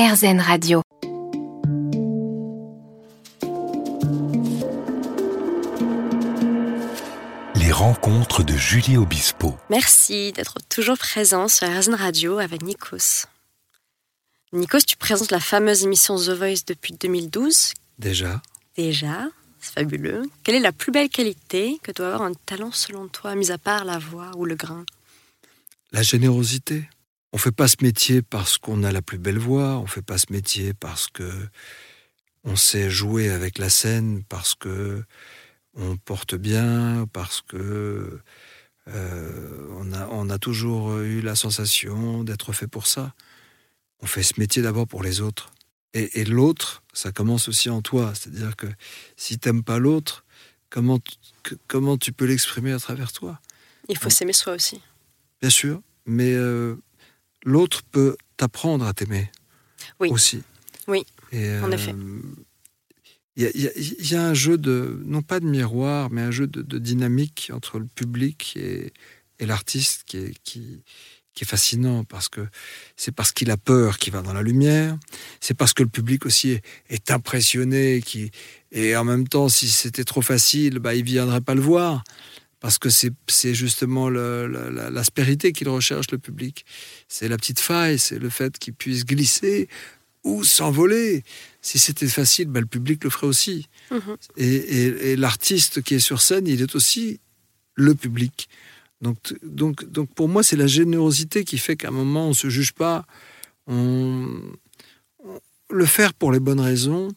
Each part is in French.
RZN Radio. Les rencontres de Julie Obispo. Merci d'être toujours présent sur RZN Radio avec Nikos. Nikos, tu présentes la fameuse émission The Voice depuis 2012. Déjà Déjà, c'est fabuleux. Quelle est la plus belle qualité que doit avoir un talent selon toi, mis à part la voix ou le grain? La générosité. On fait pas ce métier parce qu'on a la plus belle voix, on fait pas ce métier parce que on sait jouer avec la scène, parce que on porte bien, parce que euh, on, a, on a toujours eu la sensation d'être fait pour ça. On fait ce métier d'abord pour les autres. Et, et l'autre, ça commence aussi en toi. C'est-à-dire que si t'aimes pas l'autre, comment, que- comment tu peux l'exprimer à travers toi? Il faut s'aimer soi aussi. Bien sûr, mais euh, l'autre peut t'apprendre à t'aimer Oui. aussi. Oui, Et, en euh, effet. Il y, a- il y a- il y a un jeu de, non pas de miroir, mais un jeu de, de dynamique entre le public et, et l'artiste qui est, qui, qui est fascinant parce que c'est parce qu'il a peur qu'il va dans la lumière, c'est parce que le public aussi est, est impressionné qui, et en même temps, si c'était trop facile, bah, il ne viendrait pas le voir parce que c'est justement le- la- l'aspérité qu'il recherche, le public. C'est la petite faille, c'est le fait qu'il puisse glisser ou s'envoler. Si c'était facile, bah, le public le ferait aussi. Mhm. Et, et- et l'artiste qui est sur scène, il est aussi le public. Donc, donc, donc pour moi, c'est la générosité qui fait qu'à un moment, on ne se juge pas. On, on- le faire pour les bonnes raisons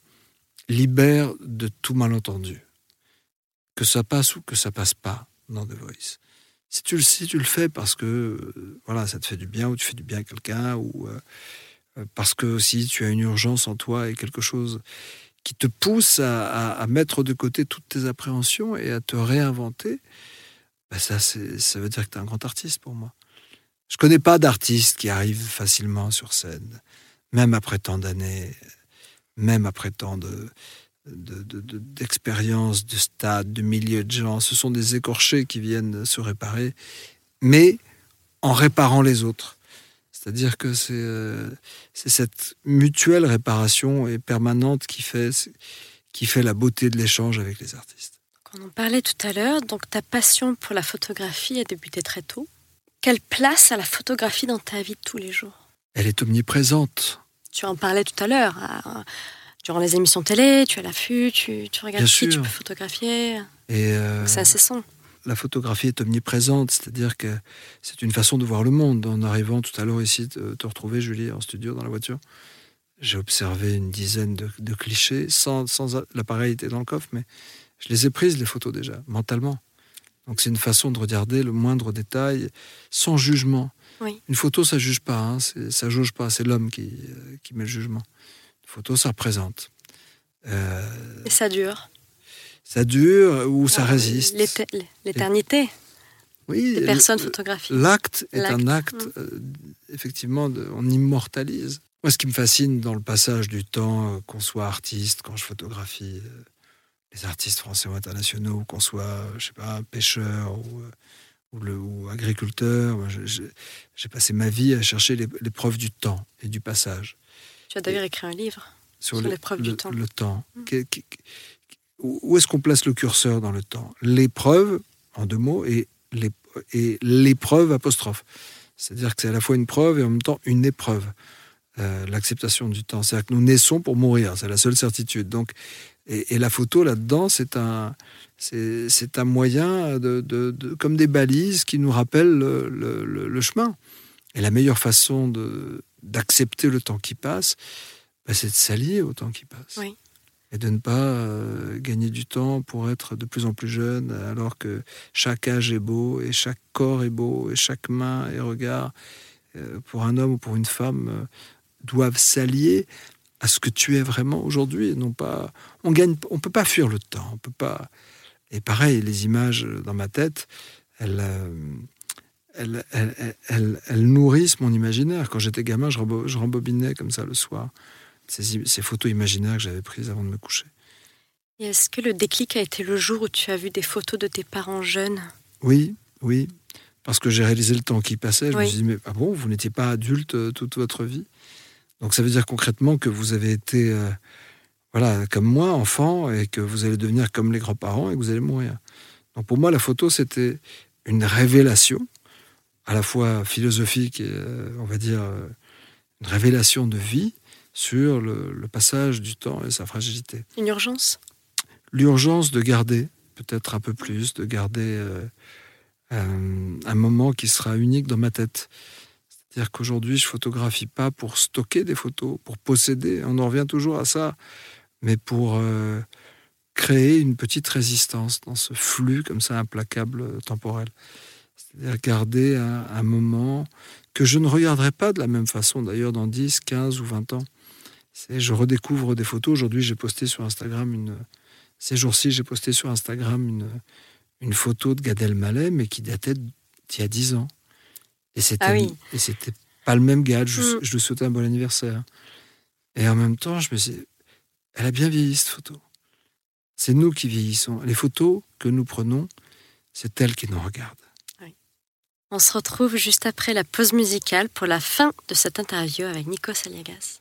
libère de tout malentendu. Que ça passe ou que ça passe pas dans The Voice. Si tu, le- si tu le fais parce que euh, voilà, ça te fait du bien ou tu fais du bien à quelqu'un ou euh, euh, parce que aussi tu as une urgence en toi et quelque chose qui te pousse à, à- mettre de côté toutes tes appréhensions et à te réinventer, ben ça, ça veut dire que tu es un grand artiste pour moi. Je connais pas d'artiste qui arrive facilement sur scène, même après tant d'années, même après tant de de- de- de- d'expériences, de, stades, de milliers de gens. Ce sont des écorchés qui viennent se réparer, mais en réparant les autres. C'est-à-dire que c'est euh, cette mutuelle réparation et permanente qui fait, qui fait la beauté de l'échange avec les artistes. On en parlait tout à l'heure, donc ta passion pour la photographie a débuté très tôt. Quelle place a la photographie dans ta vie de tous les jours? Elle est omniprésente. Tu en parlais tout à l'heure. à- Durant les émissions télé, tu as l'affût, tu, tu regardes Bien qui tu sûr. peux photographier. Et euh, C'est incessant. la photographie est omniprésente, c'est-à-dire que c'est une façon de voir le monde. En arrivant tout à l'heure ici, te, te retrouver, Julie, en studio, dans la voiture, j'ai observé une dizaine de, de clichés, sans, sans l'appareil était dans le coffre, mais je les ai prises, les photos déjà, mentalement. Donc c'est une façon de regarder le moindre détail sans jugement. Oui. Une photo, ça juge pas, hein, ça jauge pas, c'est l'homme qui, euh, qui met le jugement. Photo, ça représente. Euh, Et ça dure. ça dure ou ça Ah, résiste. L'éternité Oui, des le- personnes photographiques. L'acte est un acte, mm. euh, effectivement, de- on immortalise. Moi, ce qui me fascine dans le passage du temps, euh, qu'on soit artiste, quand je photographie euh, les artistes français ou internationaux, qu'on soit, euh, je sais pas, pêcheur ou, euh, ou, le, ou agriculteur, j'ai passé ma vie à chercher les, les preuves du temps et du passage. Tu as d'ailleurs écrit un livre. Sur preuves du temps. Le temps. Où est-ce qu'on place le curseur dans le temps? L'épreuve, en deux mots, et l'ép- et l'épreuve apostrophe. C'est-à-dire que c'est à la fois une preuve et en même temps une épreuve. Euh, L'acceptation du temps. C'est-à-dire que nous naissons pour mourir, c'est la seule certitude. Donc, et, et la photo là-dedans, c'est un, c'est un moyen de, de- de- comme des balises qui nous rappellent le, le- le- le chemin. Et la meilleure façon de d'accepter le temps qui passe, bah, c'est de s'allier au temps qui passe. Oui. Et de ne pas euh, gagner du temps pour être de plus en plus jeune, alors que chaque âge est beau, et chaque corps est beau, et chaque main et regard, euh, pour un homme ou pour une femme, euh, doivent s'allier à ce que tu es vraiment aujourd'hui. et Non pas, on gagne, on peut pas fuir le temps. On peut pas. Et pareil, les images dans ma tête, elles, elles, elles- elles- elles- elles nourrissent mon imaginaire. Quand j'étais gamin, je, rembo- je rembobinais comme ça le soir ces, photos imaginaires que j'avais prises avant de me coucher. Et est-ce que le déclic a été le jour où tu as vu des photos de tes parents jeunes? Oui, oui. Parce que j'ai réalisé le temps qui passait. Je me suis dit, mais ah bon, vous n'étiez pas adulte euh, toute votre vie? Donc ça veut dire concrètement que vous avez été, euh, voilà, comme moi, enfant, et que vous allez devenir comme les grands-parents et que vous allez mourir. Donc pour moi, la photo, c'était une révélation, à la fois philosophique et, euh, on va dire, euh, une révélation de vie sur le, le passage du temps et sa fragilité. Une urgence? L'urgence de garder, peut-être un peu plus, de garder euh, un, un moment qui sera unique dans ma tête. C'est-à-dire qu'aujourd'hui, je photographie pas pour stocker des photos, pour posséder, on en revient toujours à ça, mais pour euh, créer une petite résistance dans ce flux comme ça implacable temporel. C'est-à-dire garder un, un moment que je ne regarderai pas de la même façon d'ailleurs dans 10, 15 ou 20 ans. C'est- Je redécouvre des photos. Aujourd'hui, j'ai posté sur Instagram une. Ces jours-ci, j'ai posté sur Instagram une, une photo de Gad Elmaleh, mais qui datait d'il y a 10 ans. Et c'était Ah oui. et c'était pas le même gars. Je, Mm. je lui souhaitais un bon anniversaire. Et en même temps, je me suis dit, elle a bien vieilli cette photo. C'est nous qui vieillissons. Les photos que nous prenons, c'est elle qui nous regarde. On se retrouve juste après la pause musicale pour la fin de cette interview avec Nikos Aliagas.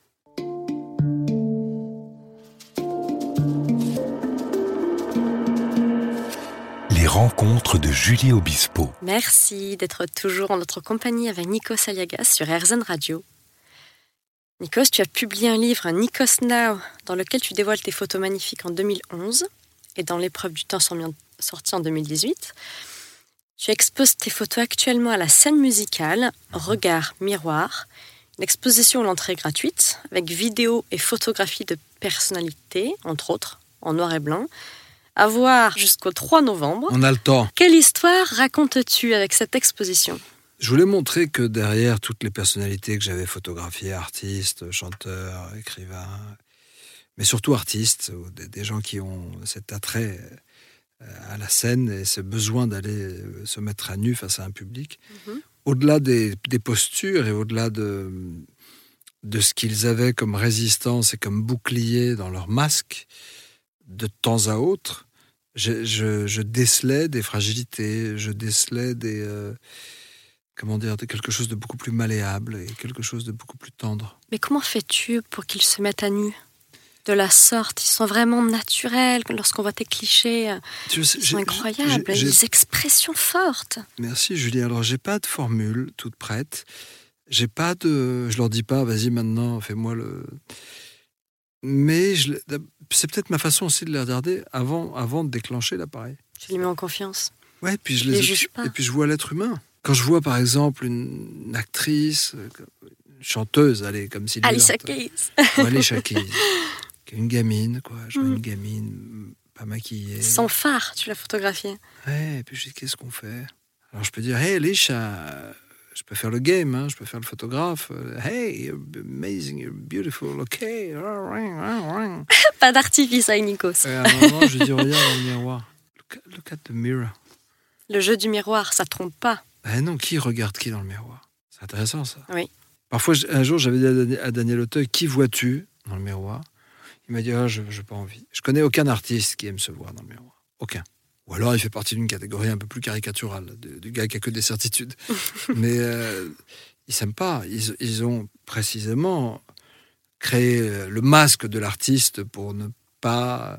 Les rencontres de Julie Obispo. Merci d'être toujours en notre compagnie avec Nikos Aliagas sur RZN Radio. Nikos, tu as publié un livre, Nikos Now, dans lequel tu dévoiles tes photos magnifiques en 2011 et dans l'épreuve du temps sorties en 2018. Tu exposes tes photos actuellement à la scène musicale Regard Miroir, une exposition à l'entrée gratuite avec vidéos et photographies de personnalités, entre autres, en noir et blanc, à voir jusqu'au 3 novembre. On a le temps. Quelle histoire racontes-tu avec cette exposition? Je voulais montrer que derrière toutes les personnalités que j'avais photographiées, artistes, chanteurs, écrivains, mais surtout artistes, ou des, gens qui ont cet attrait à la scène et ce besoin d'aller euh, se mettre à nu face à un public, Mhm. au-delà des, des postures et au-delà de, de ce qu'ils avaient comme résistance et comme bouclier dans leur masque, de temps à autre, je, je- je décelais des fragilités, je décelais des... euh, comment dire, quelque chose de beaucoup plus malléable et quelque chose de beaucoup plus tendre. Mais comment fais-tu pour qu'ils se mettent à nu? De la sorte, ils sont vraiment naturels lorsqu'on voit tes clichés. Ils sont incroyables, des expressions fortes. Merci Julie. Alors j'ai pas de formule toute prête. J'ai pas de. Je leur dis pas, vas-y maintenant, fais-moi le. Mais je... c'est peut-être ma façon aussi de les regarder avant, avant de déclencher l'appareil. Tu les mets en confiance. Ouais, puis je Les les, juge pas. et puis je vois l'être humain. Quand je vois par exemple une, actrice, euh, une chanteuse, allez, comme Sylvie Alicia. Keys. Alicia Keys, une gamine, quoi. Je vois Mhm. une gamine pas maquillée. Sans phare, tu l'as photographiée. Ouais, et puis je dis, qu'est-ce qu'on fait? Alors je peux dire, hey Alicia, euh, je peux faire le game, hein, je peux faire le photographe. euh, Hey, you're amazing, you're beautiful, ok. Et Pas d'artifice avec Nikos. à un moment, je dis, regarde dans le miroir. Look at, look at the mirror. Le jeu du miroir, ça trompe pas. Ben non, qui regarde qui dans le miroir? C'est intéressant ça. Oui. Parfois, un jour, j'avais dit à à Daniel Auteuil, qui vois-tu dans le miroir? Il m'a dit, ah, je n'ai pas envie. Je connais aucun artiste qui aime se voir dans le miroir. Aucun. Ou alors, il fait partie d'une catégorie un peu plus caricaturale, du gars qui a que des certitudes. Mais euh, ils s'aiment pas. Ils, ils ont précisément créé euh, le masque de l'artiste pour ne pas...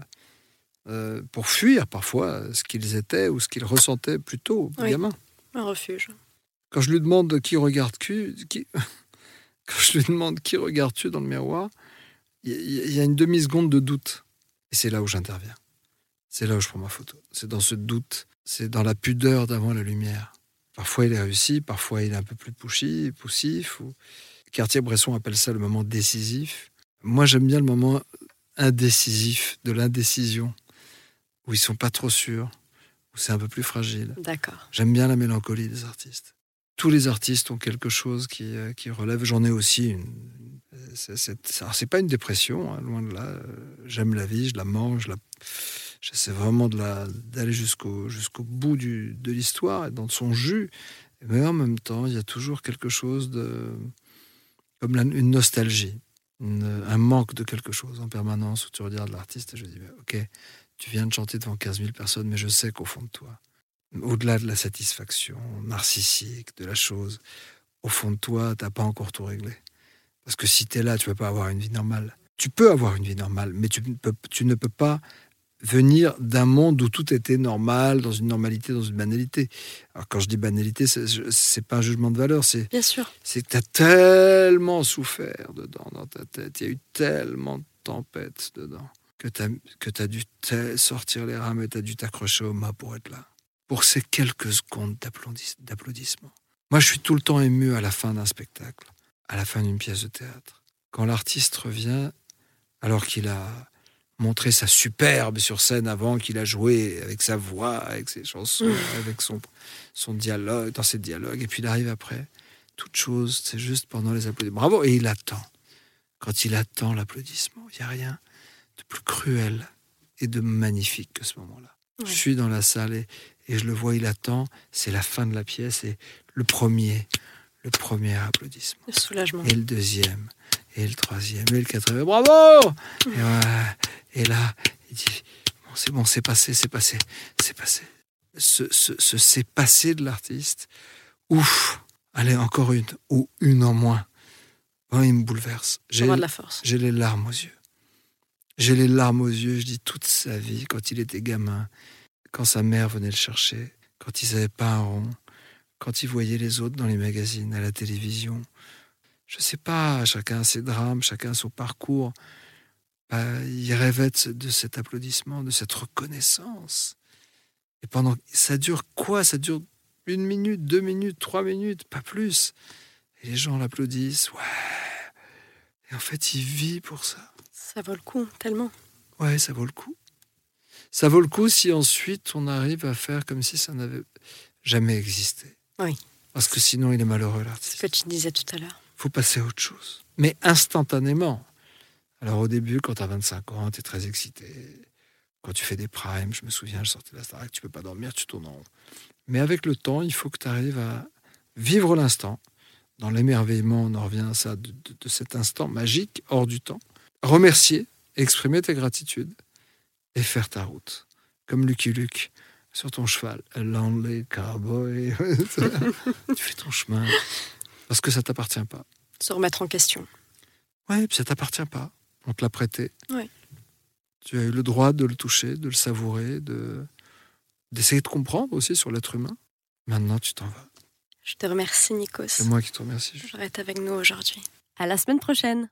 euh, pour fuir parfois ce qu'ils étaient ou ce qu'ils ressentaient plutôt, Oui. gamin. Un refuge. Quand je lui demande qui regarde qui, qui- quand je lui demande qui regardes-tu dans le miroir, il y, a une demi-seconde de doute. Et c'est là où j'interviens. C'est là où je prends ma photo. C'est dans ce doute. C'est dans la pudeur d'avant la lumière. Parfois il est réussi, parfois il est un peu plus pushy, poussif. Ou... Cartier-Bresson appelle ça le moment décisif. Moi j'aime bien le moment indécisif, de l'indécision, où ils sont pas trop sûrs, où c'est un peu plus fragile. D'accord. J'aime bien la mélancolie des artistes. Tous les artistes ont quelque chose qui, euh, qui relève. J'en ai aussi une. C'est, pas une dépression, hein, loin de là. Euh, J'aime la vie, je la mange, je j'essaie vraiment d'aller jusqu'au, bout de l'histoire dans son jus. Mais en même temps, il y a toujours quelque chose de. comme une nostalgie, un manque de quelque chose en permanence où tu regardes l'artiste et je dis Ok, tu viens de chanter devant 15 000 personnes, mais je sais qu'au fond de toi, au-delà de la satisfaction narcissique de la chose, au fond de toi, t'as pas encore tout réglé. Parce que si tu es là, tu ne peux pas avoir une vie normale. Tu peux avoir une vie normale, mais tu, ne peux, tu ne peux pas venir d'un monde où tout était normal, dans une normalité, dans une banalité. Alors quand je dis banalité, c'est pas un jugement de valeur, c'est bien sûr. C'est que tu as tellement souffert dedans dans ta tête, il y a eu tellement de tempêtes dedans que tu as, que as dû sortir les rames et tu as dû t'accrocher au mât pour être là. Pour ces quelques secondes d'applaudissements. Moi, je suis tout le temps ému à la fin d'un spectacle, à la fin d'une pièce de théâtre. Quand l'artiste revient, alors qu'il a montré sa superbe sur scène avant qu'il a joué avec sa voix, avec ses chansons, mmh. avec son, son dialogue, dans ses dialogues, et puis il arrive après. Toute chose, c'est juste pendant les applaudissements. Bravo, et il attend. Quand il attend l'applaudissement, il n'y a rien de plus cruel et de magnifique que ce moment-là. Je suis dans la salle et, et, je le vois, il attend. C'est la fin de la pièce et le premier, le premier applaudissement. Le soulagement. Et le deuxième, et le troisième, et le quatrième. Bravo et, et, là, il dit bon, c'est bon, c'est passé, c'est passé, c'est passé. Ce, ce, ce c'est passé de l'artiste. Ouf Allez, encore une, ou une en moins. Il me bouleverse. J'ai de la force. J'ai les larmes aux yeux. J'ai les larmes aux yeux, je dis toute sa vie, quand il était gamin, quand sa mère venait le chercher, quand il savait pas un rond, quand il voyait les autres dans les magazines, à la télévision. Je sais pas, chacun ses drames, chacun son parcours. Bah, il rêvait de cet applaudissement, de cette reconnaissance. Et pendant. Ça dure quoi? Ça dure une minute, deux minutes, trois minutes, pas plus. Et les gens l'applaudissent. Ouais. Et en fait, il vit pour ça. Ça vaut le coup, tellement. Ouais, ça vaut le coup. Ça vaut le coup si ensuite on arrive à faire comme si ça n'avait jamais existé. Oui. Parce que sinon, il est malheureux, l'artiste. Ce que tu disais tout à l'heure. Il faut passer à autre chose. Mais instantanément. Alors au début, quand tu as 25 ans, tu es très excité. Quand tu fais des primes, je me souviens, je sortais de la Starac, tu peux pas dormir, tu tournes en rond. Mais avec le temps, il faut que tu arrives à vivre l'instant. Dans l'émerveillement, on en revient à ça, de, de cet instant magique, hors du temps remercier, exprimer ta gratitude et faire ta route. Comme Lucky Luke sur ton cheval. Lonely cowboy. tu fais ton chemin. Parce que ça t'appartient pas. Se remettre en question. Oui, puis ça t'appartient pas. On te l'a prêté. Ouais. Tu as eu le droit de le toucher, de le savourer, de d'essayer de comprendre aussi sur l'être humain. Maintenant, tu t'en vas. Je te remercie, Nikos. C'est moi qui te remercie. Tu être avec nous aujourd'hui. À la semaine prochaine.